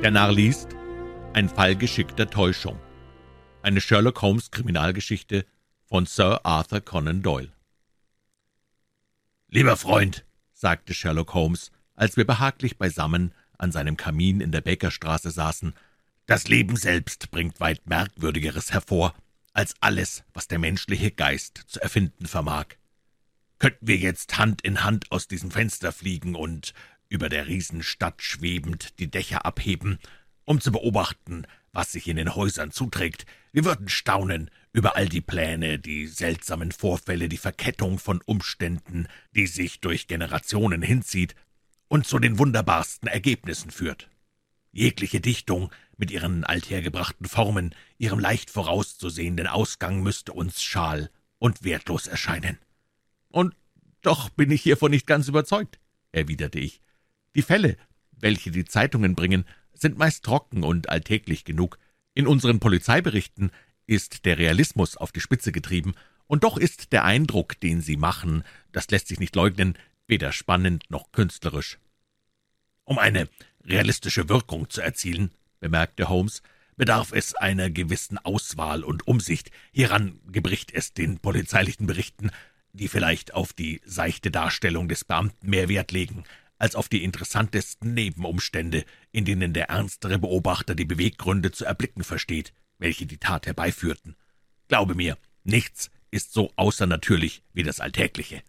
Der Narr liest Ein Fall geschickter Täuschung. Eine Sherlock Holmes Kriminalgeschichte von Sir Arthur Conan Doyle. Lieber Freund, sagte Sherlock Holmes, als wir behaglich beisammen an seinem Kamin in der Bakerstraße saßen, das Leben selbst bringt weit Merkwürdigeres hervor, als alles, was der menschliche Geist zu erfinden vermag. Könnten wir jetzt Hand in Hand aus diesem Fenster fliegen und über der Riesenstadt schwebend die Dächer abheben, um zu beobachten, was sich in den Häusern zuträgt. Wir würden staunen über all die Pläne, die seltsamen Vorfälle, die Verkettung von Umständen, die sich durch Generationen hinzieht und zu den wunderbarsten Ergebnissen führt. Jegliche Dichtung mit ihren althergebrachten Formen, ihrem leicht vorauszusehenden Ausgang müsste uns schal und wertlos erscheinen. Und doch bin ich hiervon nicht ganz überzeugt, erwiderte ich. Die Fälle, welche die Zeitungen bringen, sind meist trocken und alltäglich genug. In unseren Polizeiberichten ist der Realismus auf die Spitze getrieben, und doch ist der Eindruck, den sie machen, das lässt sich nicht leugnen, weder spannend noch künstlerisch. Um eine realistische Wirkung zu erzielen, bemerkte Holmes, bedarf es einer gewissen Auswahl und Umsicht. Hieran gebricht es den polizeilichen Berichten, die vielleicht auf die seichte Darstellung des Beamten mehr Wert legen, als auf die interessantesten Nebenumstände, in denen der ernstere Beobachter die Beweggründe zu erblicken versteht, welche die Tat herbeiführten. Glaube mir, nichts ist so außernatürlich wie das Alltägliche.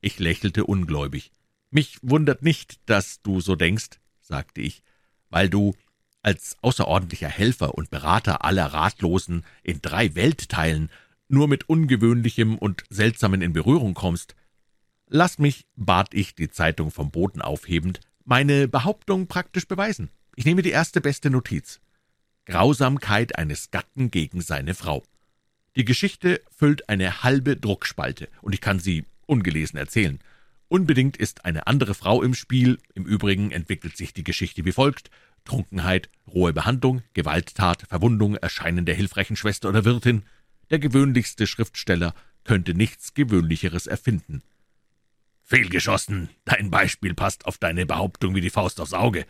Ich lächelte ungläubig. Mich wundert nicht, dass du so denkst, sagte ich, weil du als außerordentlicher Helfer und Berater aller Ratlosen in drei Weltteilen nur mit Ungewöhnlichem und Seltsamen in Berührung kommst, Lass mich, bat ich, die Zeitung vom Boden aufhebend, meine Behauptung praktisch beweisen. Ich nehme die erste beste Notiz. Grausamkeit eines Gatten gegen seine Frau. Die Geschichte füllt eine halbe Druckspalte, und ich kann sie ungelesen erzählen. Unbedingt ist eine andere Frau im Spiel, im Übrigen entwickelt sich die Geschichte wie folgt Trunkenheit, rohe Behandlung, Gewalttat, Verwundung, Erscheinen der hilfreichen Schwester oder Wirtin. Der gewöhnlichste Schriftsteller könnte nichts Gewöhnlicheres erfinden. Fehlgeschossen. Dein Beispiel passt auf deine Behauptung wie die Faust aufs Auge,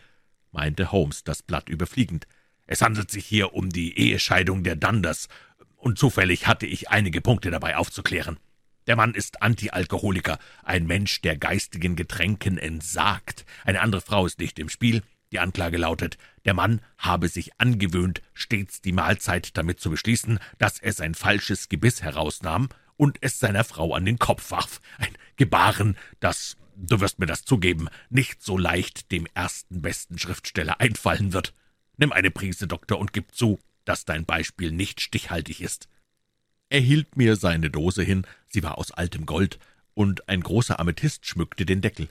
meinte Holmes, das Blatt überfliegend. Es handelt sich hier um die Ehescheidung der Dunders, und zufällig hatte ich einige Punkte dabei aufzuklären. Der Mann ist Antialkoholiker, ein Mensch, der geistigen Getränken entsagt. Eine andere Frau ist nicht im Spiel. Die Anklage lautet, der Mann habe sich angewöhnt, stets die Mahlzeit damit zu beschließen, dass er sein falsches Gebiss herausnahm und es seiner Frau an den Kopf warf. Ein Gebaren, das, du wirst mir das zugeben, nicht so leicht dem ersten besten Schriftsteller einfallen wird. Nimm eine Prise, Doktor, und gib zu, dass dein Beispiel nicht stichhaltig ist. Er hielt mir seine Dose hin, sie war aus altem Gold, und ein großer Amethyst schmückte den Deckel.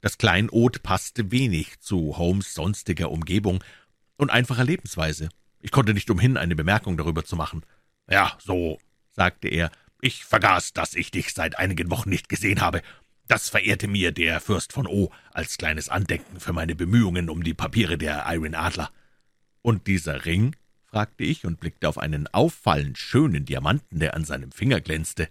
Das Kleinod passte wenig zu Holmes sonstiger Umgebung und einfacher Lebensweise. Ich konnte nicht umhin, eine Bemerkung darüber zu machen. Ja, so, sagte er, ich vergaß, dass ich dich seit einigen Wochen nicht gesehen habe. Das verehrte mir der Fürst von O als kleines Andenken für meine Bemühungen um die Papiere der Iron Adler. Und dieser Ring? fragte ich und blickte auf einen auffallend schönen Diamanten, der an seinem Finger glänzte.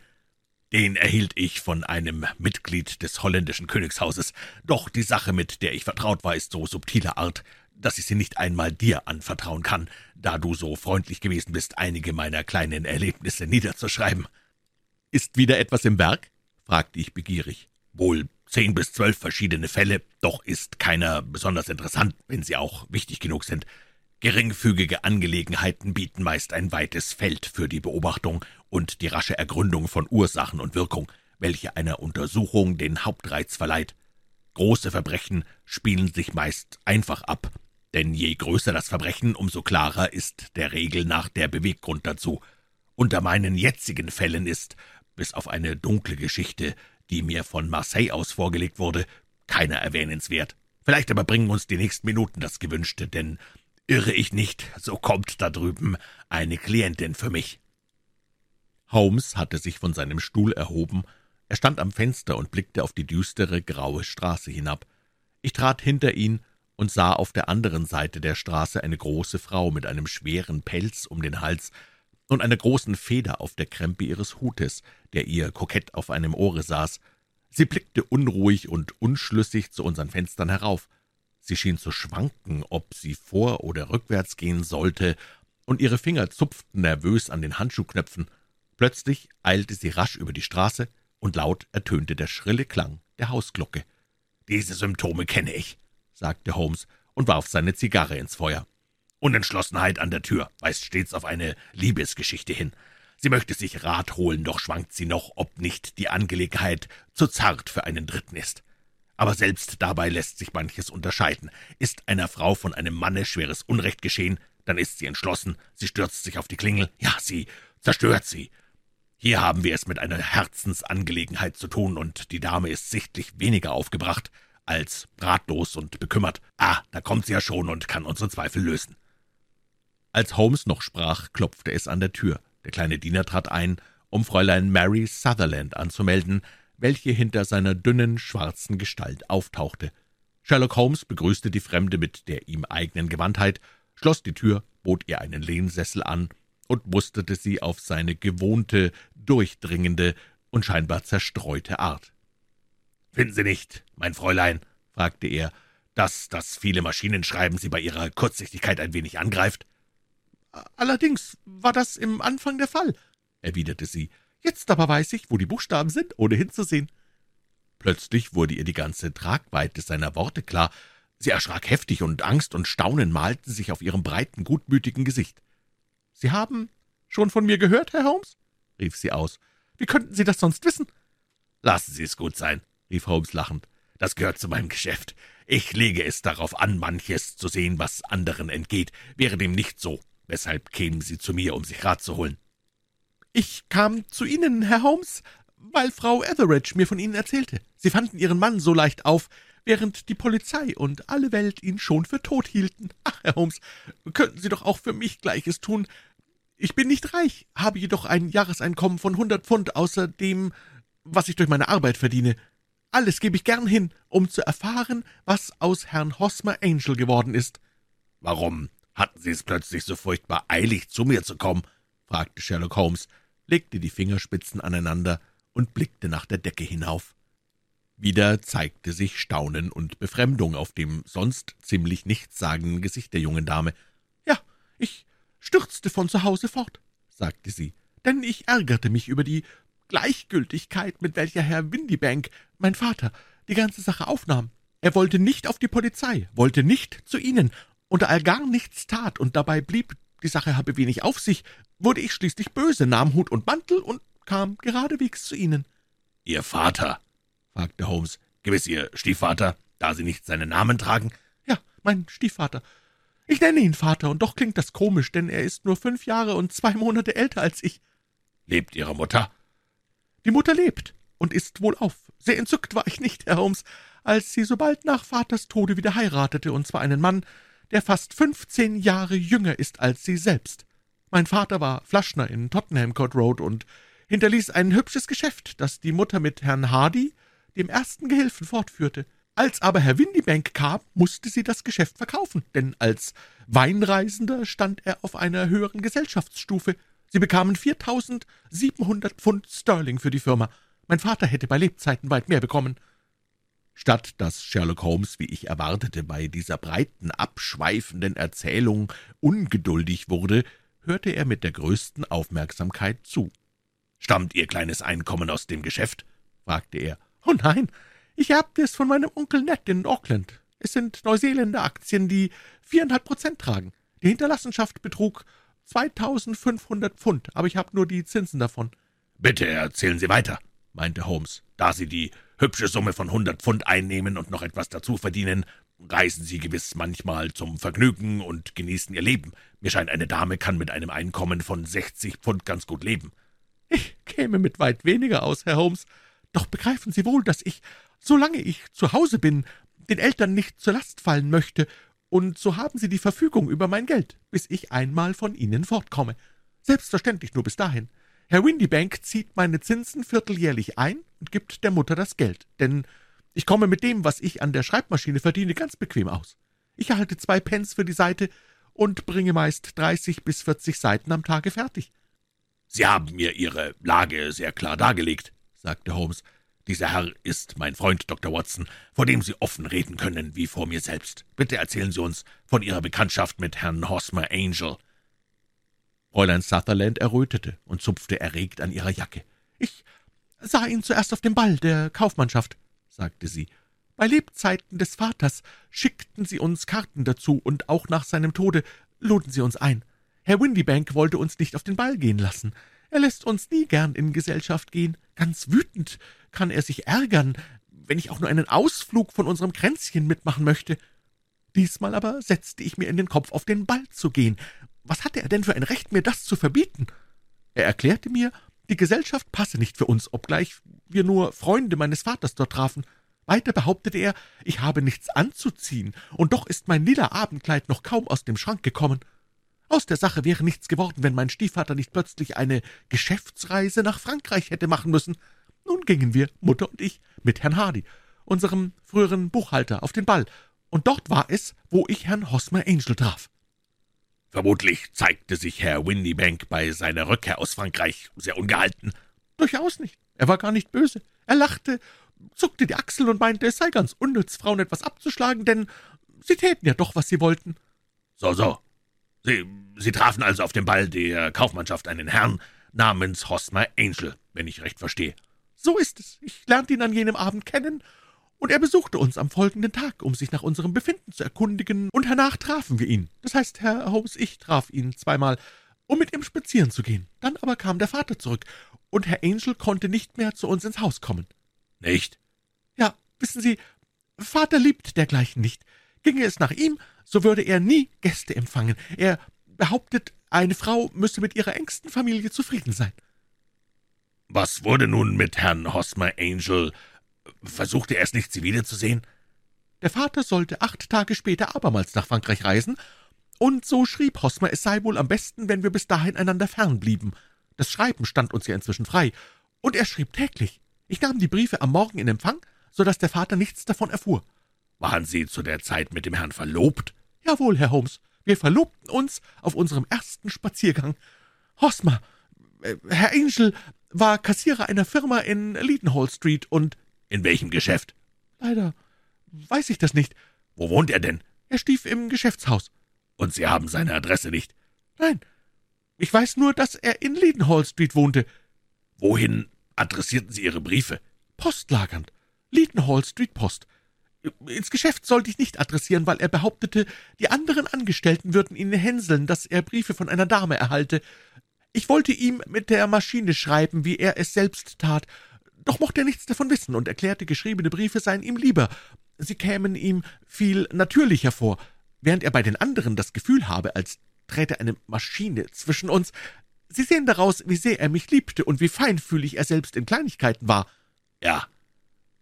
Den erhielt ich von einem Mitglied des holländischen Königshauses, doch die Sache, mit der ich vertraut war, ist so subtiler Art, dass ich sie nicht einmal dir anvertrauen kann, da du so freundlich gewesen bist, einige meiner kleinen Erlebnisse niederzuschreiben. Ist wieder etwas im Werk? fragte ich begierig. Wohl zehn bis zwölf verschiedene Fälle, doch ist keiner besonders interessant, wenn sie auch wichtig genug sind. Geringfügige Angelegenheiten bieten meist ein weites Feld für die Beobachtung und die rasche Ergründung von Ursachen und Wirkung, welche einer Untersuchung den Hauptreiz verleiht. Große Verbrechen spielen sich meist einfach ab, denn je größer das Verbrechen, umso klarer ist der Regel nach der Beweggrund dazu. Unter meinen jetzigen Fällen ist, bis auf eine dunkle Geschichte, die mir von Marseille aus vorgelegt wurde, keiner erwähnenswert. Vielleicht aber bringen uns die nächsten Minuten das Gewünschte, denn irre ich nicht, so kommt da drüben eine Klientin für mich. Holmes hatte sich von seinem Stuhl erhoben, er stand am Fenster und blickte auf die düstere, graue Straße hinab. Ich trat hinter ihn und sah auf der anderen Seite der Straße eine große Frau mit einem schweren Pelz um den Hals, und einer großen Feder auf der Krempe ihres Hutes, der ihr kokett auf einem Ohre saß. Sie blickte unruhig und unschlüssig zu unseren Fenstern herauf. Sie schien zu schwanken, ob sie vor- oder rückwärts gehen sollte, und ihre Finger zupften nervös an den Handschuhknöpfen. Plötzlich eilte sie rasch über die Straße, und laut ertönte der schrille Klang der Hausglocke. »Diese Symptome kenne ich«, sagte Holmes und warf seine Zigarre ins Feuer. »Unentschlossenheit an der Tür weist stets auf eine Liebesgeschichte hin. Sie möchte sich Rat holen, doch schwankt sie noch, ob nicht die Angelegenheit zu zart für einen Dritten ist. Aber selbst dabei lässt sich manches unterscheiden. Ist einer Frau von einem Manne schweres Unrecht geschehen, dann ist sie entschlossen, sie stürzt sich auf die Klingel, ja, sie zerstört sie. Hier haben wir es mit einer Herzensangelegenheit zu tun, und die Dame ist sichtlich weniger aufgebracht als ratlos und bekümmert. Ah, da kommt sie ja schon und kann unsere Zweifel lösen. Als Holmes noch sprach, klopfte es an der Tür. Der kleine Diener trat ein, um Fräulein Mary Sutherland anzumelden, welche hinter seiner dünnen, schwarzen Gestalt auftauchte. Sherlock Holmes begrüßte die Fremde mit der ihm eigenen Gewandtheit, schloss die Tür, bot ihr einen Lehnsessel an und musterte sie auf seine gewohnte, durchdringende und scheinbar zerstreute Art. »Finden Sie nicht, mein Fräulein«, fragte er, »dass das viele Maschinenschreiben Sie bei Ihrer Kurzsichtigkeit ein wenig angreift?« »Allerdings war das im Anfang der Fall«, erwiderte sie. »Jetzt aber weiß ich, wo die Buchstaben sind, ohne hinzusehen.« Plötzlich wurde ihr die ganze Tragweite seiner Worte klar. Sie erschrak heftig, und Angst und Staunen malten sich auf ihrem breiten, gutmütigen Gesicht. »Sie haben schon von mir gehört, Herr Holmes?« rief sie aus. »Wie könnten Sie das sonst wissen?« »Lassen Sie es gut sein«, rief Holmes lachend. »Das gehört zu meinem Geschäft. Ich lege es darauf an, manches zu sehen, was anderen entgeht. Wäre dem nicht so, weshalb kämen Sie zu mir, um sich Rat zu holen?« »Ich kam zu Ihnen, Herr Holmes, weil Frau Etheridge mir von Ihnen erzählte. Sie fanden Ihren Mann so leicht auf, während die Polizei und alle Welt ihn schon für tot hielten. Ach, Herr Holmes, könnten Sie doch auch für mich Gleiches tun. Ich bin nicht reich, habe jedoch ein Jahreseinkommen von hundert Pfund außer dem, was ich durch meine Arbeit verdiene. Alles gebe ich gern hin, um zu erfahren, was aus Herrn Hosmer Angel geworden ist.« »Warum hatten Sie es plötzlich so furchtbar eilig, zu mir zu kommen?« fragte Sherlock Holmes, legte die Fingerspitzen aneinander und blickte nach der Decke hinauf. Wieder zeigte sich Staunen und Befremdung auf dem sonst ziemlich nichtssagenden Gesicht der jungen Dame. »Ja, ich stürzte von zu Hause fort«, sagte sie, »denn ich ärgerte mich über die Gleichgültigkeit, mit welcher Herr Windibank, mein Vater, die ganze Sache aufnahm. Er wollte nicht auf die Polizei, wollte nicht zu Ihnen, und da er gar nichts tat und dabei blieb, die Sache habe wenig auf sich, wurde ich schließlich böse, nahm Hut und Mantel und kam geradewegs zu Ihnen.« »Ihr Vater?« fragte Holmes. »Gewiss Ihr Stiefvater, da Sie nicht seinen Namen tragen?« »Ja, mein Stiefvater. Ich nenne ihn Vater, und doch klingt das komisch, denn er ist nur fünf Jahre und zwei Monate älter als ich.« »Lebt Ihre Mutter?« »Die Mutter lebt und ist wohlauf. Sehr entzückt war ich nicht, Herr Holmes, als sie so bald nach Vaters Tode wieder heiratete, und zwar einen Mann, der fast fünfzehn Jahre jünger ist als sie selbst. Mein Vater war Flaschner in Tottenham Court Road und hinterließ ein hübsches Geschäft, das die Mutter mit Herrn Hardy, dem ersten Gehilfen, fortführte. Als aber Herr Windibank kam, musste sie das Geschäft verkaufen, denn als Weinreisender stand er auf einer höheren Gesellschaftsstufe. Sie bekamen 4.700 Pfund Sterling für die Firma. Mein Vater hätte bei Lebzeiten weit mehr bekommen. Statt dass Sherlock Holmes, wie ich erwartete, bei dieser breiten, abschweifenden Erzählung ungeduldig wurde, hörte er mit der größten Aufmerksamkeit zu. »Stammt Ihr kleines Einkommen aus dem Geschäft?« fragte er. »Oh nein, ich erbte es von meinem Onkel Ned in Auckland. Es sind Neuseeländer Aktien, die viereinhalb Prozent tragen. Die Hinterlassenschaft betrug 2.500 Pfund, aber ich habe nur die Zinsen davon.« »Bitte erzählen Sie weiter«, meinte Holmes. »Da Sie die hübsche Summe von hundert Pfund einnehmen und noch etwas dazu verdienen, reisen Sie gewiss manchmal zum Vergnügen und genießen Ihr Leben. Mir scheint, eine Dame kann mit einem Einkommen von sechzig Pfund ganz gut leben.« »Ich käme mit weit weniger aus, Herr Holmes. Doch begreifen Sie wohl, dass ich, solange ich zu Hause bin, den Eltern nicht zur Last fallen möchte, und so haben Sie die Verfügung über mein Geld, bis ich einmal von Ihnen fortkomme. Selbstverständlich nur bis dahin. Herr Windibank zieht meine Zinsen vierteljährlich ein und gibt der Mutter das Geld, denn ich komme mit dem, was ich an der Schreibmaschine verdiene, ganz bequem aus. Ich erhalte zwei Pence für die Seite und bringe meist dreißig bis vierzig Seiten am Tage fertig.« »Sie haben mir Ihre Lage sehr klar dargelegt«, sagte Holmes. Dieser Herr ist mein Freund Dr. Watson, vor dem Sie offen reden können, wie vor mir selbst. Bitte erzählen Sie uns von Ihrer Bekanntschaft mit Herrn Hosmer Angel.« Fräulein Sutherland errötete und zupfte erregt an ihrer Jacke. »Ich sah ihn zuerst auf dem Ball der Kaufmannschaft«, sagte sie. »Bei Lebzeiten des Vaters schickten sie uns Karten dazu, und auch nach seinem Tode luden sie uns ein. Herr Windybank wollte uns nicht auf den Ball gehen lassen. Er lässt uns nie gern in Gesellschaft gehen. Ganz wütend kann er sich ärgern, wenn ich auch nur einen Ausflug von unserem Kränzchen mitmachen möchte. Diesmal aber setzte ich mir in den Kopf, auf den Ball zu gehen. Was hatte er denn für ein Recht, mir das zu verbieten? Er erklärte mir, die Gesellschaft passe nicht für uns, obgleich wir nur Freunde meines Vaters dort trafen. Weiter behauptete er, ich habe nichts anzuziehen, und doch ist mein lila Abendkleid noch kaum aus dem Schrank gekommen. Aus der Sache wäre nichts geworden, wenn mein Stiefvater nicht plötzlich eine Geschäftsreise nach Frankreich hätte machen müssen. Nun gingen wir, Mutter und ich, mit Herrn Hardy, unserem früheren Buchhalter, auf den Ball, und dort war es, wo ich Herrn Hosmer Angel traf. Vermutlich zeigte sich Herr Windybank bei seiner Rückkehr aus Frankreich sehr ungehalten. Durchaus nicht. Er war gar nicht böse. Er lachte, zuckte die Achseln und meinte, es sei ganz unnütz, Frauen etwas abzuschlagen, denn sie täten ja doch, was sie wollten. So, so, Sie, Sie trafen also auf dem Ball der Kaufmannschaft einen Herrn namens Hosmer Angel, wenn ich recht verstehe. So ist es. Ich lernte ihn an jenem Abend kennen, und er besuchte uns am folgenden Tag, um sich nach unserem Befinden zu erkundigen, und hernach trafen wir ihn. Das heißt, Herr Holmes, ich traf ihn zweimal, um mit ihm spazieren zu gehen. Dann aber kam der Vater zurück, und Herr Angel konnte nicht mehr zu uns ins Haus kommen. Nicht? Ja, wissen Sie, Vater liebt dergleichen nicht. Ginge es nach ihm, so würde er nie Gäste empfangen. Er behauptet, eine Frau müsse mit ihrer engsten Familie zufrieden sein. Was wurde nun mit Herrn Hosmer Angel? Versuchte er es nicht, Sie wiederzusehen? Der Vater sollte acht Tage später abermals nach Frankreich reisen, und so schrieb Hosmer, es sei wohl am besten, wenn wir bis dahin einander fern blieben. Das Schreiben stand uns ja inzwischen frei, und er schrieb täglich. Ich nahm die Briefe am Morgen in Empfang, so dass der Vater nichts davon erfuhr. Waren Sie zu der Zeit mit dem Herrn verlobt? Jawohl, Herr Holmes. Wir verlobten uns auf unserem ersten Spaziergang. Hosmer, äh, Herr Angel war Kassierer einer Firma in Leadenhall Street und in welchem Geschäft? Leider weiß ich das nicht. Wo wohnt er denn? Er stief im Geschäftshaus. Und Sie haben seine Adresse nicht? Nein. Ich weiß nur, dass er in Leadenhall Street wohnte. Wohin adressierten Sie Ihre Briefe? Postlagernd. Leadenhall Street Post. Ins Geschäft sollte ich nicht adressieren, weil er behauptete, die anderen Angestellten würden ihn hänseln, dass er Briefe von einer Dame erhalte. Ich wollte ihm mit der Maschine schreiben, wie er es selbst tat, doch mochte er nichts davon wissen und erklärte, geschriebene Briefe seien ihm lieber. Sie kämen ihm viel natürlicher vor, während er bei den anderen das Gefühl habe, als träte eine Maschine zwischen uns. Sie sehen daraus, wie sehr er mich liebte und wie feinfühlig er selbst in Kleinigkeiten war. Ja,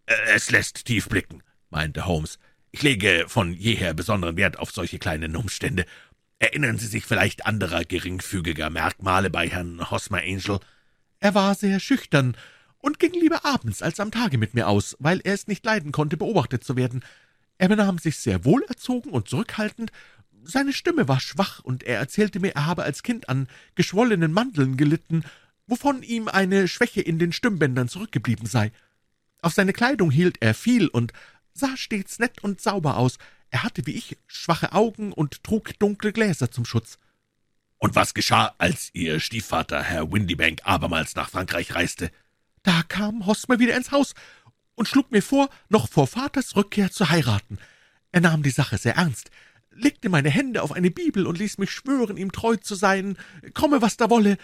es lässt tief blicken meinte Holmes. Ich lege von jeher besonderen Wert auf solche kleinen Umstände. Erinnern Sie sich vielleicht anderer geringfügiger Merkmale bei Herrn Hosmer Angel? Er war sehr schüchtern und ging lieber abends als am Tage mit mir aus, weil er es nicht leiden konnte, beobachtet zu werden. Er benahm sich sehr wohlerzogen und zurückhaltend, seine Stimme war schwach, und er erzählte mir, er habe als Kind an geschwollenen Mandeln gelitten, wovon ihm eine Schwäche in den Stimmbändern zurückgeblieben sei. Auf seine Kleidung hielt er viel und sah stets nett und sauber aus. Er hatte wie ich schwache Augen und trug dunkle Gläser zum Schutz. Und was geschah, als Ihr Stiefvater, Herr Windybank, abermals nach Frankreich reiste? Da kam Hosmer wieder ins Haus und schlug mir vor, noch vor Vaters Rückkehr zu heiraten. Er nahm die Sache sehr ernst, legte meine Hände auf eine Bibel und ließ mich schwören, ihm treu zu sein, komme, was da wolle.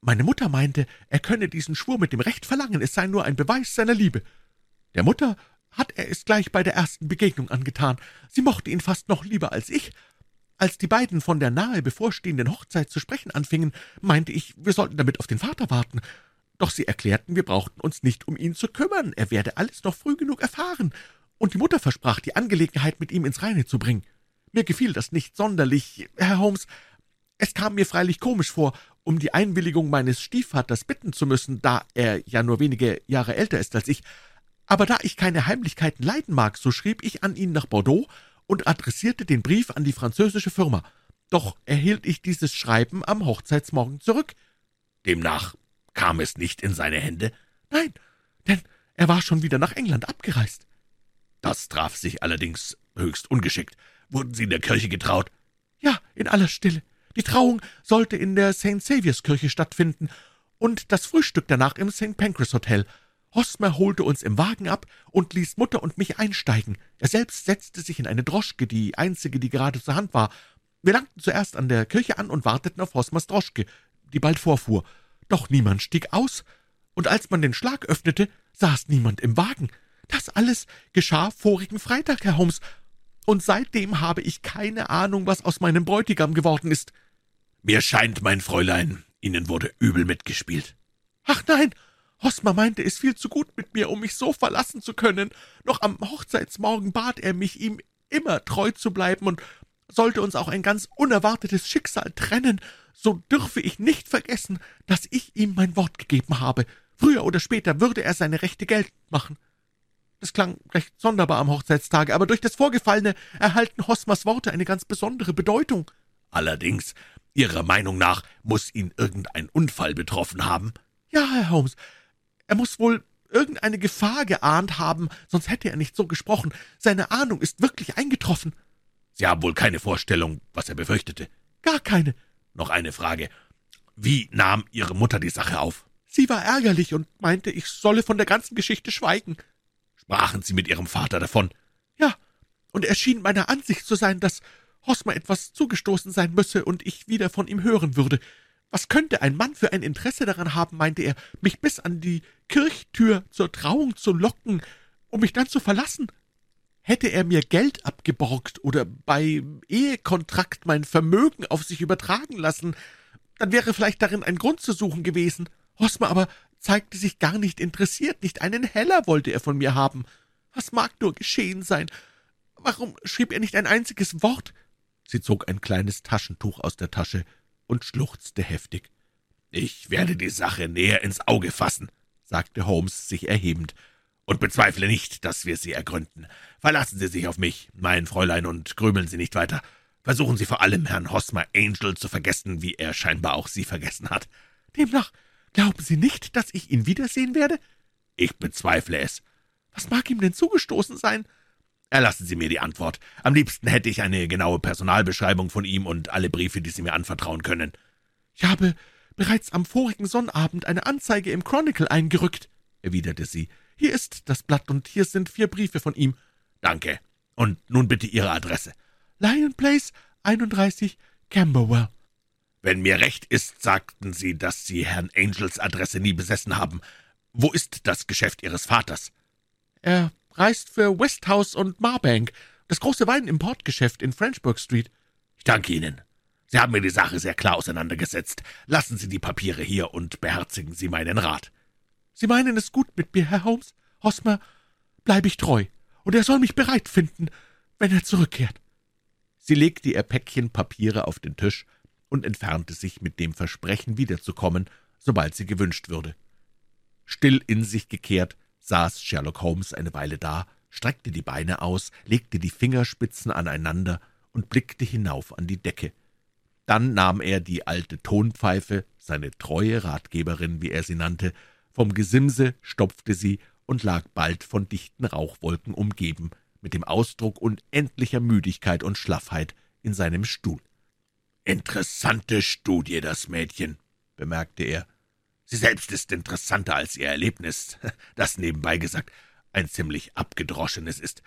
Meine Mutter meinte, er könne diesen Schwur mit dem Recht verlangen, es sei nur ein Beweis seiner Liebe. Der Mutter hat er es gleich bei der ersten Begegnung angetan. Sie mochte ihn fast noch lieber als ich. Als die beiden von der nahe bevorstehenden Hochzeit zu sprechen anfingen, meinte ich, wir sollten damit auf den Vater warten. Doch sie erklärten, wir brauchten uns nicht um ihn zu kümmern, er werde alles noch früh genug erfahren, und die Mutter versprach, die Angelegenheit mit ihm ins Reine zu bringen. Mir gefiel das nicht sonderlich, Herr Holmes. Es kam mir freilich komisch vor, um die Einwilligung meines Stiefvaters bitten zu müssen, da er ja nur wenige Jahre älter ist als ich, aber da ich keine Heimlichkeiten leiden mag, so schrieb ich an ihn nach Bordeaux und adressierte den Brief an die französische Firma. Doch erhielt ich dieses Schreiben am Hochzeitsmorgen zurück. Demnach kam es nicht in seine Hände? Nein, denn er war schon wieder nach England abgereist. Das traf sich allerdings höchst ungeschickt. Wurden Sie in der Kirche getraut? Ja, in aller Stille. Die Trauung sollte in der St. Saviours Kirche stattfinden und das Frühstück danach im St. Pancras Hotel. Hosmer holte uns im Wagen ab und ließ Mutter und mich einsteigen. Er selbst setzte sich in eine Droschke, die einzige, die gerade zur Hand war. Wir langten zuerst an der Kirche an und warteten auf Hosmers Droschke, die bald vorfuhr. Doch niemand stieg aus, und als man den Schlag öffnete, saß niemand im Wagen. Das alles geschah vorigen Freitag, Herr Holmes, und seitdem habe ich keine Ahnung, was aus meinem Bräutigam geworden ist. Mir scheint, mein Fräulein, Ihnen wurde übel mitgespielt. Ach nein, Hosmer meinte es viel zu gut mit mir, um mich so verlassen zu können. Noch am Hochzeitsmorgen bat er mich, ihm immer treu zu bleiben, und sollte uns auch ein ganz unerwartetes Schicksal trennen, so dürfe ich nicht vergessen, dass ich ihm mein Wort gegeben habe. Früher oder später würde er seine Rechte geltend machen. Das klang recht sonderbar am Hochzeitstage, aber durch das Vorgefallene erhalten Hosmers Worte eine ganz besondere Bedeutung. Allerdings, Ihrer Meinung nach muss ihn irgendein Unfall betroffen haben? Ja, Herr Holmes, er muss wohl irgendeine Gefahr geahnt haben, sonst hätte er nicht so gesprochen. Seine Ahnung ist wirklich eingetroffen. Sie haben wohl keine Vorstellung, was er befürchtete. Gar keine. Noch eine Frage. Wie nahm Ihre Mutter die Sache auf? Sie war ärgerlich und meinte, ich solle von der ganzen Geschichte schweigen. Sprachen Sie mit Ihrem Vater davon? Ja, und er schien meiner Ansicht zu sein, dass Hosmer etwas zugestoßen sein müsse und ich wieder von ihm hören würde. Was könnte ein Mann für ein Interesse daran haben, meinte er, mich bis an die Kirchtür zur Trauung zu locken, um mich dann zu verlassen? Hätte er mir Geld abgeborgt oder bei Ehekontrakt mein Vermögen auf sich übertragen lassen, dann wäre vielleicht darin ein Grund zu suchen gewesen. Hosmer aber zeigte sich gar nicht interessiert, nicht einen Heller wollte er von mir haben. Was mag nur geschehen sein? Warum schrieb er nicht ein einziges Wort? Sie zog ein kleines Taschentuch aus der Tasche und schluchzte heftig. Ich werde die Sache näher ins Auge fassen, sagte Holmes sich erhebend, und bezweifle nicht, dass wir sie ergründen. Verlassen Sie sich auf mich, mein Fräulein, und grübeln Sie nicht weiter. Versuchen Sie vor allem, Herrn Hosmer Angel zu vergessen, wie er scheinbar auch Sie vergessen hat. Demnach Glauben Sie nicht, dass ich ihn wiedersehen werde? Ich bezweifle es. Was mag ihm denn zugestoßen sein? Erlassen Sie mir die Antwort. Am liebsten hätte ich eine genaue Personalbeschreibung von ihm und alle Briefe, die Sie mir anvertrauen können. Ich habe bereits am vorigen Sonnabend eine Anzeige im Chronicle eingerückt, erwiderte sie. Hier ist das Blatt und hier sind vier Briefe von ihm. Danke. Und nun bitte Ihre Adresse. Lion Place, 31, Camberwell. Wenn mir recht ist, sagten Sie, dass Sie Herrn Angels Adresse nie besessen haben. Wo ist das Geschäft Ihres Vaters? Er reist für Westhouse und Marbank, das große Weinimportgeschäft in Frenchburg Street. Ich danke Ihnen. Sie haben mir die Sache sehr klar auseinandergesetzt. Lassen Sie die Papiere hier und beherzigen Sie meinen Rat. Sie meinen es gut mit mir, Herr Holmes. Hosmer, bleibe ich treu, und er soll mich bereit finden, wenn er zurückkehrt. Sie legte ihr Päckchen Papiere auf den Tisch und entfernte sich mit dem Versprechen, wiederzukommen, sobald sie gewünscht würde. Still in sich gekehrt saß Sherlock Holmes eine Weile da, streckte die Beine aus, legte die Fingerspitzen aneinander und blickte hinauf an die Decke. Dann nahm er die alte Tonpfeife, seine treue Ratgeberin, wie er sie nannte, vom Gesimse, stopfte sie und lag bald von dichten Rauchwolken umgeben, mit dem Ausdruck unendlicher Müdigkeit und Schlaffheit in seinem Stuhl. Interessante Studie, das Mädchen, bemerkte er. Sie selbst ist interessanter als ihr Erlebnis, das nebenbei gesagt ein ziemlich abgedroschenes ist.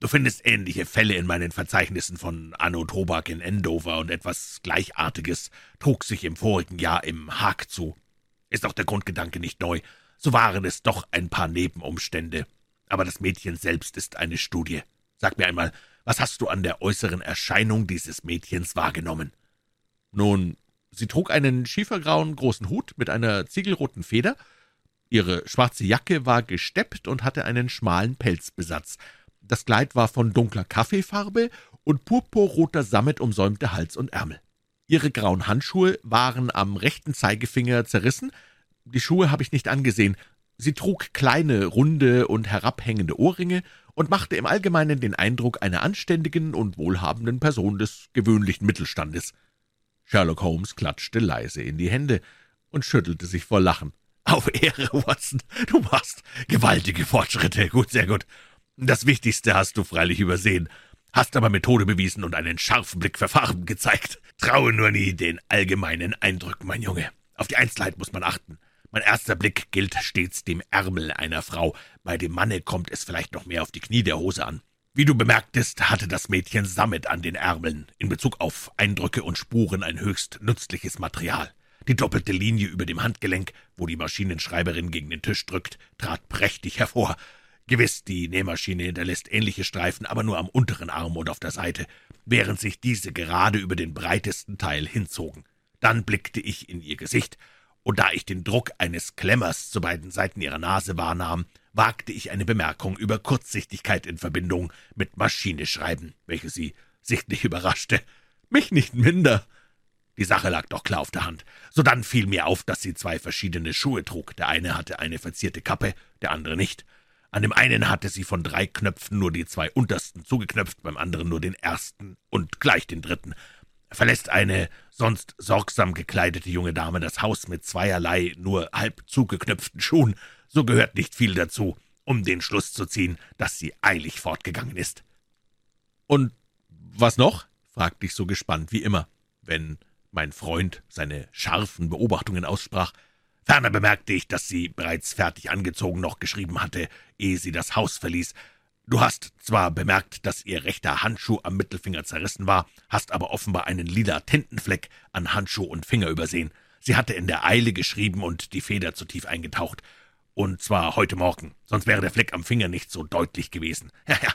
Du findest ähnliche Fälle in meinen Verzeichnissen von Anno Tobak in Endover und etwas Gleichartiges trug sich im vorigen Jahr im Haag zu. Ist auch der Grundgedanke nicht neu, so waren es doch ein paar Nebenumstände. Aber das Mädchen selbst ist eine Studie. Sag mir einmal, was hast du an der äußeren Erscheinung dieses Mädchens wahrgenommen? Nun, sie trug einen schiefergrauen großen Hut mit einer ziegelroten Feder, ihre schwarze Jacke war gesteppt und hatte einen schmalen Pelzbesatz, das Kleid war von dunkler Kaffeefarbe und purpurroter Sammet umsäumte Hals und Ärmel. Ihre grauen Handschuhe waren am rechten Zeigefinger zerrissen, die Schuhe habe ich nicht angesehen, sie trug kleine, runde und herabhängende Ohrringe und machte im Allgemeinen den Eindruck einer anständigen und wohlhabenden Person des gewöhnlichen Mittelstandes. Sherlock Holmes klatschte leise in die Hände und schüttelte sich vor Lachen. Auf Ehre, Watson, du machst gewaltige Fortschritte. Gut, sehr gut. Das Wichtigste hast du freilich übersehen, hast aber Methode bewiesen und einen scharfen Blick für Farben gezeigt. Traue nur nie den allgemeinen Eindrücken, mein Junge. Auf die Einzelheit muss man achten. Mein erster Blick gilt stets dem Ärmel einer Frau. Bei dem Manne kommt es vielleicht noch mehr auf die Knie der Hose an. Wie du bemerktest, hatte das Mädchen Sammet an den Ärmeln. In Bezug auf Eindrücke und Spuren ein höchst nützliches Material. Die doppelte Linie über dem Handgelenk, wo die Maschinenschreiberin gegen den Tisch drückt, trat prächtig hervor. Gewiss, die Nähmaschine hinterlässt ähnliche Streifen, aber nur am unteren Arm und auf der Seite, während sich diese gerade über den breitesten Teil hinzogen. Dann blickte ich in ihr Gesicht, und da ich den Druck eines Klemmers zu beiden Seiten ihrer Nase wahrnahm, wagte ich eine Bemerkung über Kurzsichtigkeit in Verbindung mit Maschineschreiben, welche sie sichtlich überraschte. Mich nicht minder. Die Sache lag doch klar auf der Hand. Sodann fiel mir auf, dass sie zwei verschiedene Schuhe trug. Der eine hatte eine verzierte Kappe, der andere nicht. An dem einen hatte sie von drei Knöpfen nur die zwei untersten zugeknöpft, beim anderen nur den ersten und gleich den dritten. Verlässt eine sonst sorgsam gekleidete junge Dame das Haus mit zweierlei nur halb zugeknöpften Schuhen, so gehört nicht viel dazu, um den Schluss zu ziehen, dass sie eilig fortgegangen ist. Und was noch? fragte ich so gespannt wie immer, wenn mein Freund seine scharfen Beobachtungen aussprach. Ferner bemerkte ich, dass sie bereits fertig angezogen noch geschrieben hatte, ehe sie das Haus verließ. Du hast zwar bemerkt, dass ihr rechter Handschuh am Mittelfinger zerrissen war, hast aber offenbar einen lila Tintenfleck an Handschuh und Finger übersehen. Sie hatte in der Eile geschrieben und die Feder zu tief eingetaucht. Und zwar heute Morgen, sonst wäre der Fleck am Finger nicht so deutlich gewesen. Ja, ja,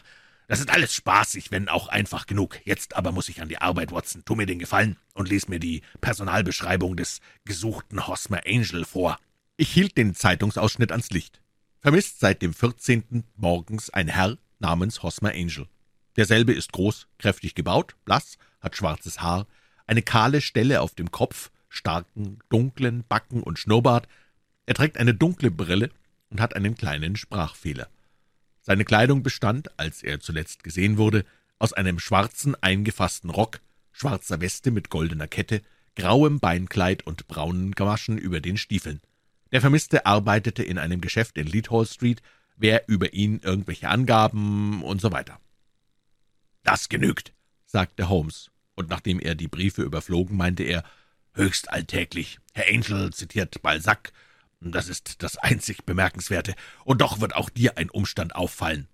das ist alles spaßig, wenn auch einfach genug. Jetzt aber muss ich an die Arbeit, Watson. Tu mir den Gefallen und lies mir die Personalbeschreibung des gesuchten Hosmer Angel vor. Ich hielt den Zeitungsausschnitt ans Licht. Vermisst seit dem 14. morgens ein Herr namens Hosmer Angel. Derselbe ist groß, kräftig gebaut, blass, hat schwarzes Haar, eine kahle Stelle auf dem Kopf, starken, dunklen Backen und Schnurrbart. Er trägt eine dunkle Brille und hat einen kleinen Sprachfehler. Seine Kleidung bestand, als er zuletzt gesehen wurde, aus einem schwarzen, eingefassten Rock, schwarzer Weste mit goldener Kette, grauem Beinkleid und braunen Gamaschen über den Stiefeln. Der Vermisste arbeitete in einem Geschäft in Leadhall Street, wer über ihn irgendwelche Angaben und so weiter. Das genügt, sagte Holmes, und nachdem er die Briefe überflogen, meinte er, höchst alltäglich. Herr Angel zitiert Balzac, das ist das einzig Bemerkenswerte, und doch wird auch dir ein Umstand auffallen.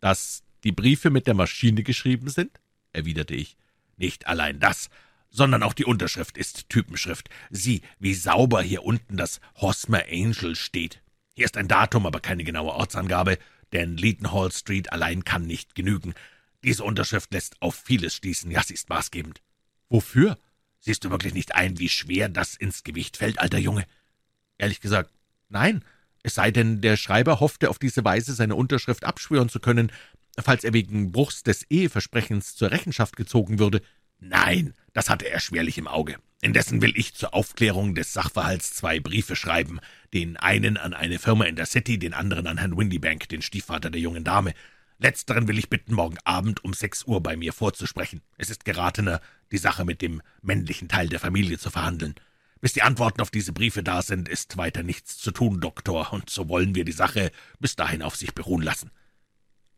Dass die Briefe mit der Maschine geschrieben sind? erwiderte ich. Nicht allein das, sondern auch die Unterschrift ist Typenschrift. Sieh, wie sauber hier unten das Hosmer Angel steht. Hier ist ein Datum, aber keine genaue Ortsangabe, denn Leadenhall Street allein kann nicht genügen. Diese Unterschrift lässt auf vieles schließen, ja, sie ist maßgebend. Wofür? Siehst du wirklich nicht ein, wie schwer das ins Gewicht fällt, alter Junge? Ehrlich gesagt, nein, es sei denn, der Schreiber hoffte auf diese Weise seine Unterschrift abschwören zu können, falls er wegen Bruchs des Eheversprechens zur Rechenschaft gezogen würde. Nein, das hatte er schwerlich im Auge. Indessen will ich zur Aufklärung des Sachverhalts zwei Briefe schreiben, den einen an eine Firma in der City, den anderen an Herrn Windybank, den Stiefvater der jungen Dame. Letzteren will ich bitten, morgen Abend um sechs Uhr bei mir vorzusprechen. Es ist geratener, die Sache mit dem männlichen Teil der Familie zu verhandeln. Bis die Antworten auf diese Briefe da sind, ist weiter nichts zu tun, Doktor, und so wollen wir die Sache bis dahin auf sich beruhen lassen.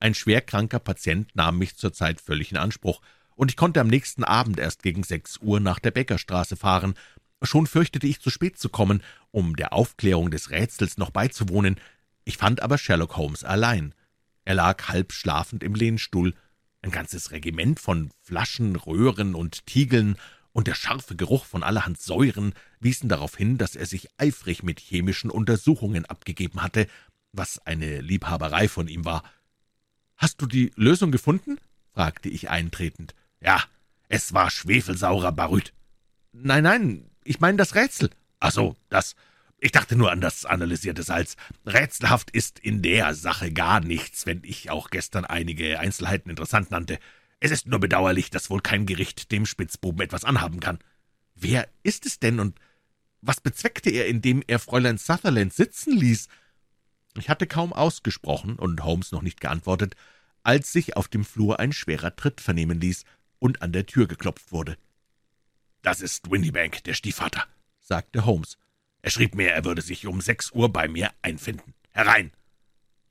Ein schwerkranker Patient nahm mich zurzeit völlig in Anspruch, und ich konnte am nächsten Abend erst gegen sechs Uhr nach der Bäckerstraße fahren. Schon fürchtete ich, zu spät zu kommen, um der Aufklärung des Rätsels noch beizuwohnen. Ich fand aber Sherlock Holmes allein. Er lag halb schlafend im Lehnstuhl. Ein ganzes Regiment von Flaschen, Röhren und Tiegeln und der scharfe Geruch von allerhand Säuren wiesen darauf hin, dass er sich eifrig mit chemischen Untersuchungen abgegeben hatte, was eine Liebhaberei von ihm war. »Hast du die Lösung gefunden?« fragte ich eintretend. »Ja, es war schwefelsaurer Baryt.« »Nein, nein, ich meine das Rätsel.« »Ach so, das. Ich dachte nur an das analysierte Salz. Rätselhaft ist in der Sache gar nichts, wenn ich auch gestern einige Einzelheiten interessant nannte. Es ist nur bedauerlich, dass wohl kein Gericht dem Spitzbuben etwas anhaben kann. Wer ist es denn und was bezweckte er, indem er Fräulein Sutherland sitzen ließ? Ich hatte kaum ausgesprochen und Holmes noch nicht geantwortet, als sich auf dem Flur ein schwerer Tritt vernehmen ließ und an der Tür geklopft wurde. »Das ist Windybank, der Stiefvater«, sagte Holmes. Er schrieb mir, er würde sich um sechs Uhr bei mir einfinden. Herein!«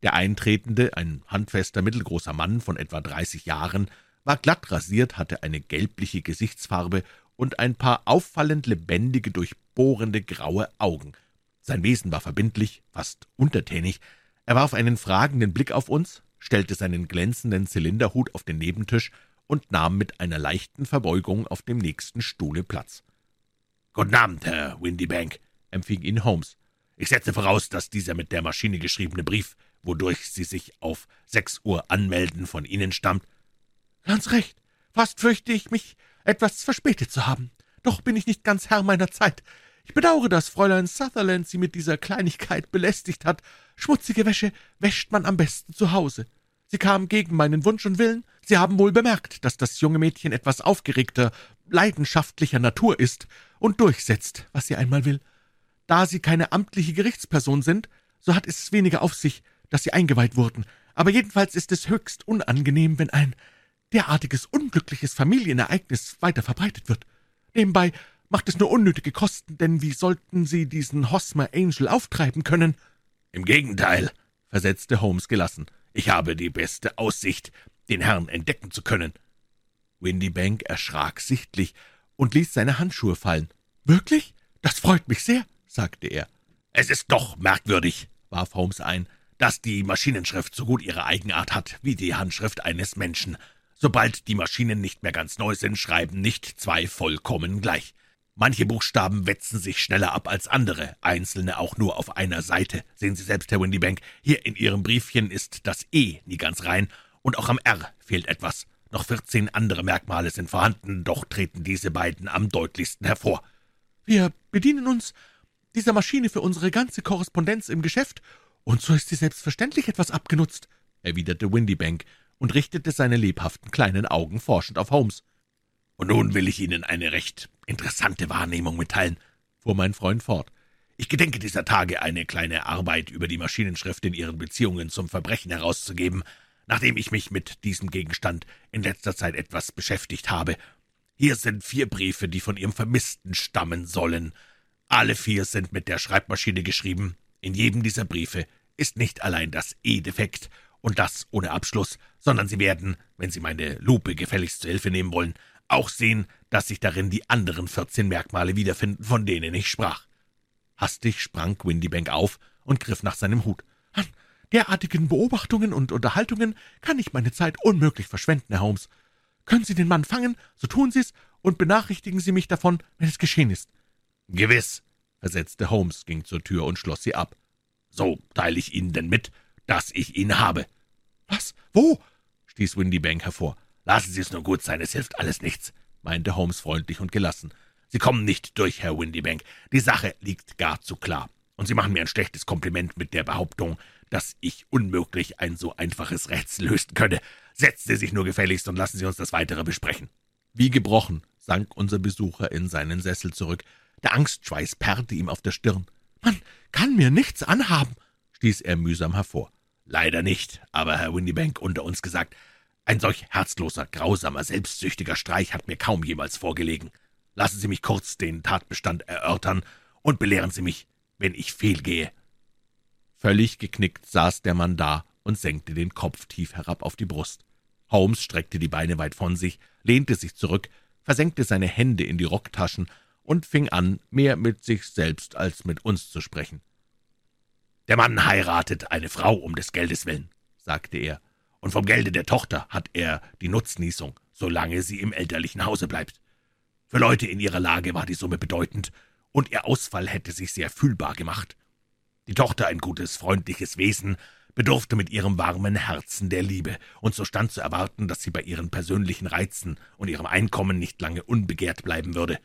Der Eintretende, ein handfester, mittelgroßer Mann von etwa dreißig Jahren, war glatt rasiert, hatte eine gelbliche Gesichtsfarbe und ein paar auffallend lebendige, durchbohrende graue Augen. Sein Wesen war verbindlich, fast untertänig. Er warf einen fragenden Blick auf uns, stellte seinen glänzenden Zylinderhut auf den Nebentisch und nahm mit einer leichten Verbeugung auf dem nächsten Stuhle Platz. »Guten Abend, Herr Windybank«, empfing ihn Holmes. »Ich setze voraus, dass dieser mit der Maschine geschriebene Brief, wodurch Sie sich auf sechs Uhr anmelden, von Ihnen stammt.« »Ganz recht. Fast fürchte ich mich, etwas verspätet zu haben. Doch bin ich nicht ganz Herr meiner Zeit. Ich bedauere, dass Fräulein Sutherland Sie mit dieser Kleinigkeit belästigt hat. Schmutzige Wäsche wäscht man am besten zu Hause. Sie kam gegen meinen Wunsch und Willen. Sie haben wohl bemerkt, dass das junge Mädchen etwas aufgeregter, leidenschaftlicher Natur ist und durchsetzt, was sie einmal will. Da Sie keine amtliche Gerichtsperson sind, so hat es weniger auf sich, dass Sie eingeweiht wurden. Aber jedenfalls ist es höchst unangenehm, wenn ein derartiges unglückliches Familienereignis weiter verbreitet wird. Nebenbei macht es nur unnötige Kosten, denn wie sollten Sie diesen Hosmer Angel auftreiben können?« »Im Gegenteil«, versetzte Holmes gelassen, »ich habe die beste Aussicht, den Herrn entdecken zu können.« Windybank erschrak sichtlich und ließ seine Handschuhe fallen. »Wirklich? Das freut mich sehr«, sagte er. »Es ist doch merkwürdig«, warf Holmes ein, »dass die Maschinenschrift so gut ihre Eigenart hat wie die Handschrift eines Menschen. Sobald die Maschinen nicht mehr ganz neu sind, schreiben nicht zwei vollkommen gleich. Manche Buchstaben wetzen sich schneller ab als andere, einzelne auch nur auf einer Seite. Sehen Sie selbst, Herr Windybank, hier in Ihrem Briefchen ist das E nie ganz rein, und auch am R fehlt etwas. Noch vierzehn andere Merkmale sind vorhanden, doch treten diese beiden am deutlichsten hervor. Wir bedienen uns dieser Maschine für unsere ganze Korrespondenz im Geschäft, und so ist sie selbstverständlich etwas abgenutzt«, erwiderte Windybank und richtete seine lebhaften kleinen Augen forschend auf Holmes. »Und nun will ich Ihnen eine recht interessante Wahrnehmung mitteilen«, fuhr mein Freund fort. »Ich gedenke dieser Tage, eine kleine Arbeit über die Maschinenschrift in Ihren Beziehungen zum Verbrechen herauszugeben, nachdem ich mich mit diesem Gegenstand in letzter Zeit etwas beschäftigt habe. Hier sind vier Briefe, die von Ihrem Vermissten stammen sollen. Alle vier sind mit der Schreibmaschine geschrieben. In jedem dieser Briefe ist nicht allein das E defekt, und das ohne Abschluss, sondern Sie werden, wenn Sie meine Lupe gefälligst zur Hilfe nehmen wollen, auch sehen, dass sich darin die anderen vierzehn Merkmale wiederfinden, von denen ich sprach. Hastig sprang Windybank auf und griff nach seinem Hut. An derartigen Beobachtungen und Unterhaltungen kann ich meine Zeit unmöglich verschwenden, Herr Holmes. Können Sie den Mann fangen, so tun Sie's und benachrichtigen Sie mich davon, wenn es geschehen ist. Gewiss, versetzte Holmes, ging zur Tür und schloss sie ab. So teile ich Ihnen denn mit, dass ich ihn habe. »Was? Wo?« Stieß Windybank hervor. »Lassen Sie es nur gut sein, es hilft alles nichts«, meinte Holmes freundlich und gelassen. »Sie kommen nicht durch, Herr Windybank. Die Sache liegt gar zu klar. Und Sie machen mir ein schlechtes Kompliment mit der Behauptung, dass ich unmöglich ein so einfaches Rätsel lösen könne. Setzen Sie sich nur gefälligst und lassen Sie uns das Weitere besprechen.« Wie gebrochen sank unser Besucher in seinen Sessel zurück. Der Angstschweiß perrte ihm auf der Stirn. »Man kann mir nichts anhaben«, stieß er mühsam hervor. »Leider nicht, aber Herr Windybank, unter uns gesagt, ein solch herzloser, grausamer, selbstsüchtiger Streich hat mir kaum jemals vorgelegen. Lassen Sie mich kurz den Tatbestand erörtern und belehren Sie mich, wenn ich fehlgehe.« Völlig geknickt saß der Mann da und senkte den Kopf tief herab auf die Brust. Holmes streckte die Beine weit von sich, lehnte sich zurück, versenkte seine Hände in die Rocktaschen und fing an, mehr mit sich selbst als mit uns zu sprechen. »Der Mann heiratet eine Frau um des Geldes willen«, sagte er, »und vom Gelde der Tochter hat er die Nutznießung, solange sie im elterlichen Hause bleibt. Für Leute in ihrer Lage war die Summe bedeutend, und ihr Ausfall hätte sich sehr fühlbar gemacht. Die Tochter, ein gutes, freundliches Wesen, bedurfte mit ihrem warmen Herzen der Liebe, und so stand zu erwarten, dass sie bei ihren persönlichen Reizen und ihrem Einkommen nicht lange unbegehrt bleiben würde.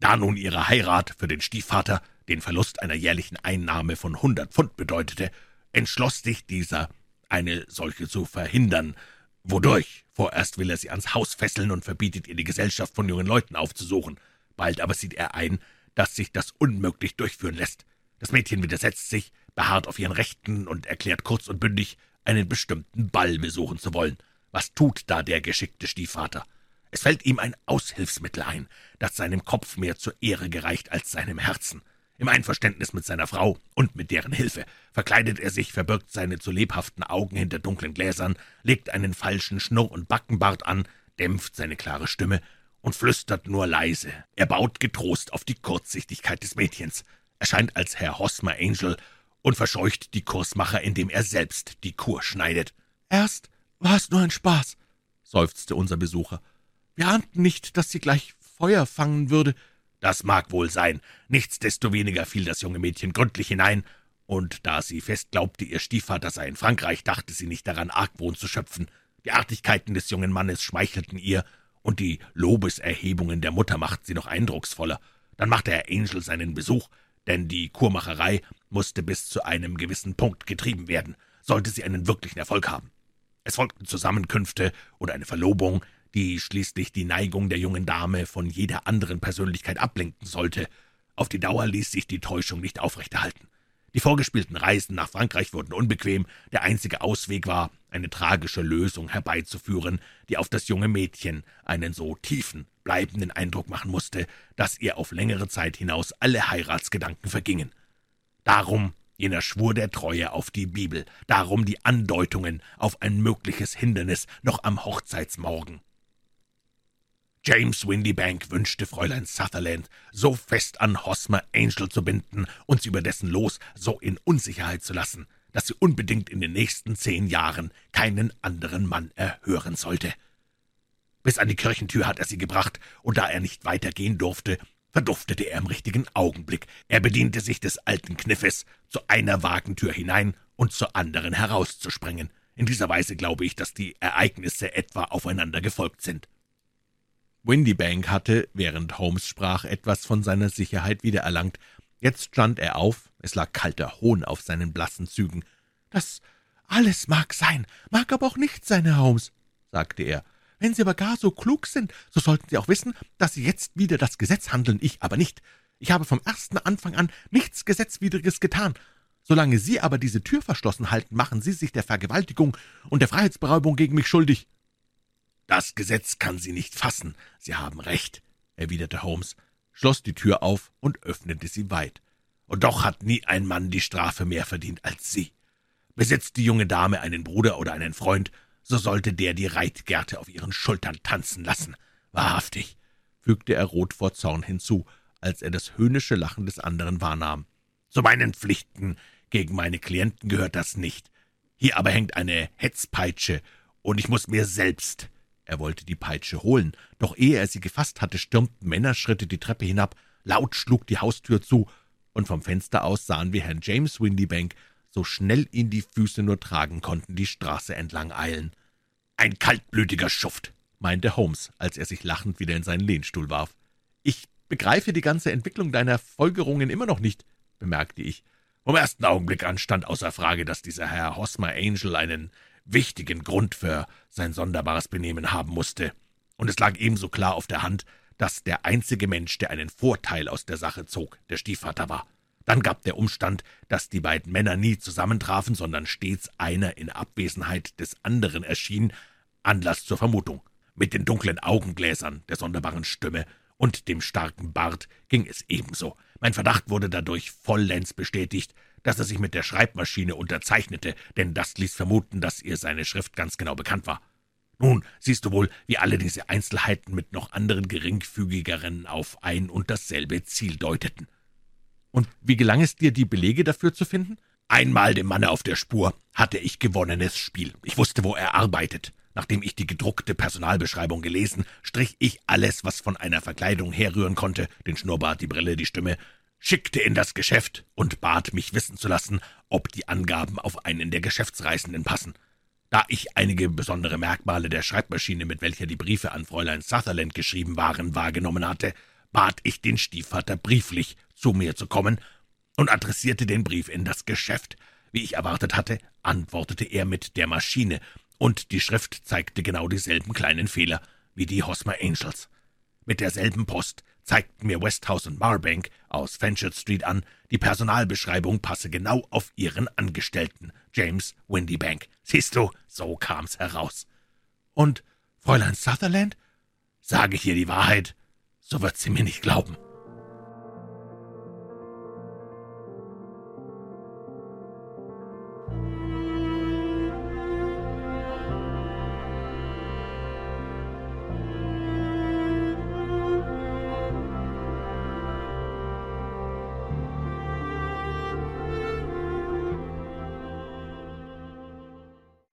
Da nun ihre Heirat für den Stiefvater den Verlust einer jährlichen Einnahme von hundert Pfund bedeutete, entschloss sich dieser, eine solche zu verhindern, wodurch vorerst will er sie ans Haus fesseln und verbietet ihr die Gesellschaft von jungen Leuten aufzusuchen, bald aber sieht er ein, dass sich das unmöglich durchführen lässt. Das Mädchen widersetzt sich, beharrt auf ihren Rechten und erklärt kurz und bündig, einen bestimmten Ball besuchen zu wollen. Was tut da der geschickte Stiefvater? Es fällt ihm ein Aushilfsmittel ein, das seinem Kopf mehr zur Ehre gereicht als seinem Herzen. Im Einverständnis mit seiner Frau und mit deren Hilfe verkleidet er sich, verbirgt seine zu lebhaften Augen hinter dunklen Gläsern, legt einen falschen Schnurr- und Backenbart an, dämpft seine klare Stimme und flüstert nur leise. Er baut getrost auf die Kurzsichtigkeit des Mädchens, erscheint als Herr Hosmer Angel und verscheucht die Kursmacher, indem er selbst die Kur schneidet. »Erst war es nur ein Spaß«, seufzte unser Besucher. »Wir ahnten nicht, dass sie gleich Feuer fangen würde.« »Das mag wohl sein. Nichtsdestoweniger fiel das junge Mädchen gründlich hinein, und da sie fest glaubte, ihr Stiefvater sei in Frankreich, dachte sie nicht daran, Argwohn zu schöpfen. Die Artigkeiten des jungen Mannes schmeichelten ihr, und die Lobeserhebungen der Mutter machten sie noch eindrucksvoller. Dann machte Herr Angel seinen Besuch, denn die Kurmacherei musste bis zu einem gewissen Punkt getrieben werden, sollte sie einen wirklichen Erfolg haben. Es folgten Zusammenkünfte und eine Verlobung, die schließlich die Neigung der jungen Dame von jeder anderen Persönlichkeit ablenken sollte. Auf die Dauer ließ sich die Täuschung nicht aufrechterhalten. Die vorgespielten Reisen nach Frankreich wurden unbequem, der einzige Ausweg war, eine tragische Lösung herbeizuführen, die auf das junge Mädchen einen so tiefen, bleibenden Eindruck machen musste, dass ihr auf längere Zeit hinaus alle Heiratsgedanken vergingen. Darum jener Schwur der Treue auf die Bibel, darum die Andeutungen auf ein mögliches Hindernis noch am Hochzeitsmorgen. James Windybank wünschte Fräulein Sutherland so fest an Hosmer Angel zu binden und sie über dessen Los so in Unsicherheit zu lassen, dass sie unbedingt in den nächsten zehn Jahren keinen anderen Mann erhören sollte. Bis an die Kirchentür hat er sie gebracht, und da er nicht weitergehen durfte, verduftete er im richtigen Augenblick. Er bediente sich des alten Kniffes, zu einer Wagentür hinein und zur anderen herauszuspringen. In dieser Weise glaube ich, dass die Ereignisse etwa aufeinander gefolgt sind. Windybank hatte, während Holmes sprach, etwas von seiner Sicherheit wiedererlangt. Jetzt stand er auf, es lag kalter Hohn auf seinen blassen Zügen. »Das alles mag sein, mag aber auch nicht sein, Herr Holmes«, sagte er. »Wenn Sie aber gar so klug sind, so sollten Sie auch wissen, dass Sie jetzt wieder das Gesetz handeln, ich aber nicht. Ich habe vom ersten Anfang an nichts Gesetzwidriges getan. Solange Sie aber diese Tür verschlossen halten, machen Sie sich der Vergewaltigung und der Freiheitsberaubung gegen mich schuldig.« »Das Gesetz kann Sie nicht fassen. Sie haben recht«, erwiderte Holmes, schloss die Tür auf und öffnete sie weit. »Und doch hat nie ein Mann die Strafe mehr verdient als Sie. Besitzt die junge Dame einen Bruder oder einen Freund, so sollte der die Reitgerte auf ihren Schultern tanzen lassen. Wahrhaftig«, fügte er rot vor Zorn hinzu, als er das höhnische Lachen des anderen wahrnahm. »Zu meinen Pflichten gegen meine Klienten gehört das nicht. Hier aber hängt eine Hetzpeitsche, und ich muss mir selbst er wollte die Peitsche holen, doch ehe er sie gefasst hatte, stürmten Männerschritte die Treppe hinab, laut schlug die Haustür zu, und vom Fenster aus sahen wir Herrn James Windybank, so schnell ihn die Füße nur tragen konnten, die Straße entlang eilen. »Ein kaltblütiger Schuft«, meinte Holmes, als er sich lachend wieder in seinen Lehnstuhl warf. »Ich begreife die ganze Entwicklung deiner Folgerungen immer noch nicht«, bemerkte ich. »Vom ersten Augenblick an stand außer Frage, dass dieser Herr Hosmer Angel einen wichtigen Grund für sein sonderbares Benehmen haben musste, und es lag ebenso klar auf der Hand, dass der einzige Mensch, der einen Vorteil aus der Sache zog, der Stiefvater war. Dann gab der Umstand, dass die beiden Männer nie zusammentrafen, sondern stets einer in Abwesenheit des anderen erschien, Anlass zur Vermutung. Mit den dunklen Augengläsern, der sonderbaren Stimme und dem starken Bart ging es ebenso. Mein Verdacht wurde dadurch vollends bestätigt, dass er sich mit der Schreibmaschine unterzeichnete, denn das ließ vermuten, dass ihr seine Schrift ganz genau bekannt war. Nun siehst du wohl, wie alle diese Einzelheiten mit noch anderen geringfügigeren auf ein und dasselbe Ziel deuteten. Und wie gelang es dir, die Belege dafür zu finden? Einmal dem Manne auf der Spur hatte ich gewonnenes Spiel. Ich wusste, wo er arbeitet. Nachdem ich die gedruckte Personalbeschreibung gelesen, strich ich alles, was von einer Verkleidung herrühren konnte, den Schnurrbart, die Brille, die Stimme, schickte in das Geschäft und bat mich wissen zu lassen, ob die Angaben auf einen der Geschäftsreisenden passen. Da ich einige besondere Merkmale der Schreibmaschine, mit welcher die Briefe an Fräulein Sutherland geschrieben waren, wahrgenommen hatte, bat ich den Stiefvater brieflich, zu mir zu kommen und adressierte den Brief in das Geschäft. Wie ich erwartet hatte, antwortete er mit der Maschine, und die Schrift zeigte genau dieselben kleinen Fehler wie die Hosmer Angels. Mit derselben Post zeigten mir Westhouse und Marbank aus Fenchurch Street an, die Personalbeschreibung passe genau auf ihren Angestellten, James Windybank. Siehst du, so kam's heraus. Und Fräulein Sutherland? Sage ich ihr die Wahrheit, so wird sie mir nicht glauben.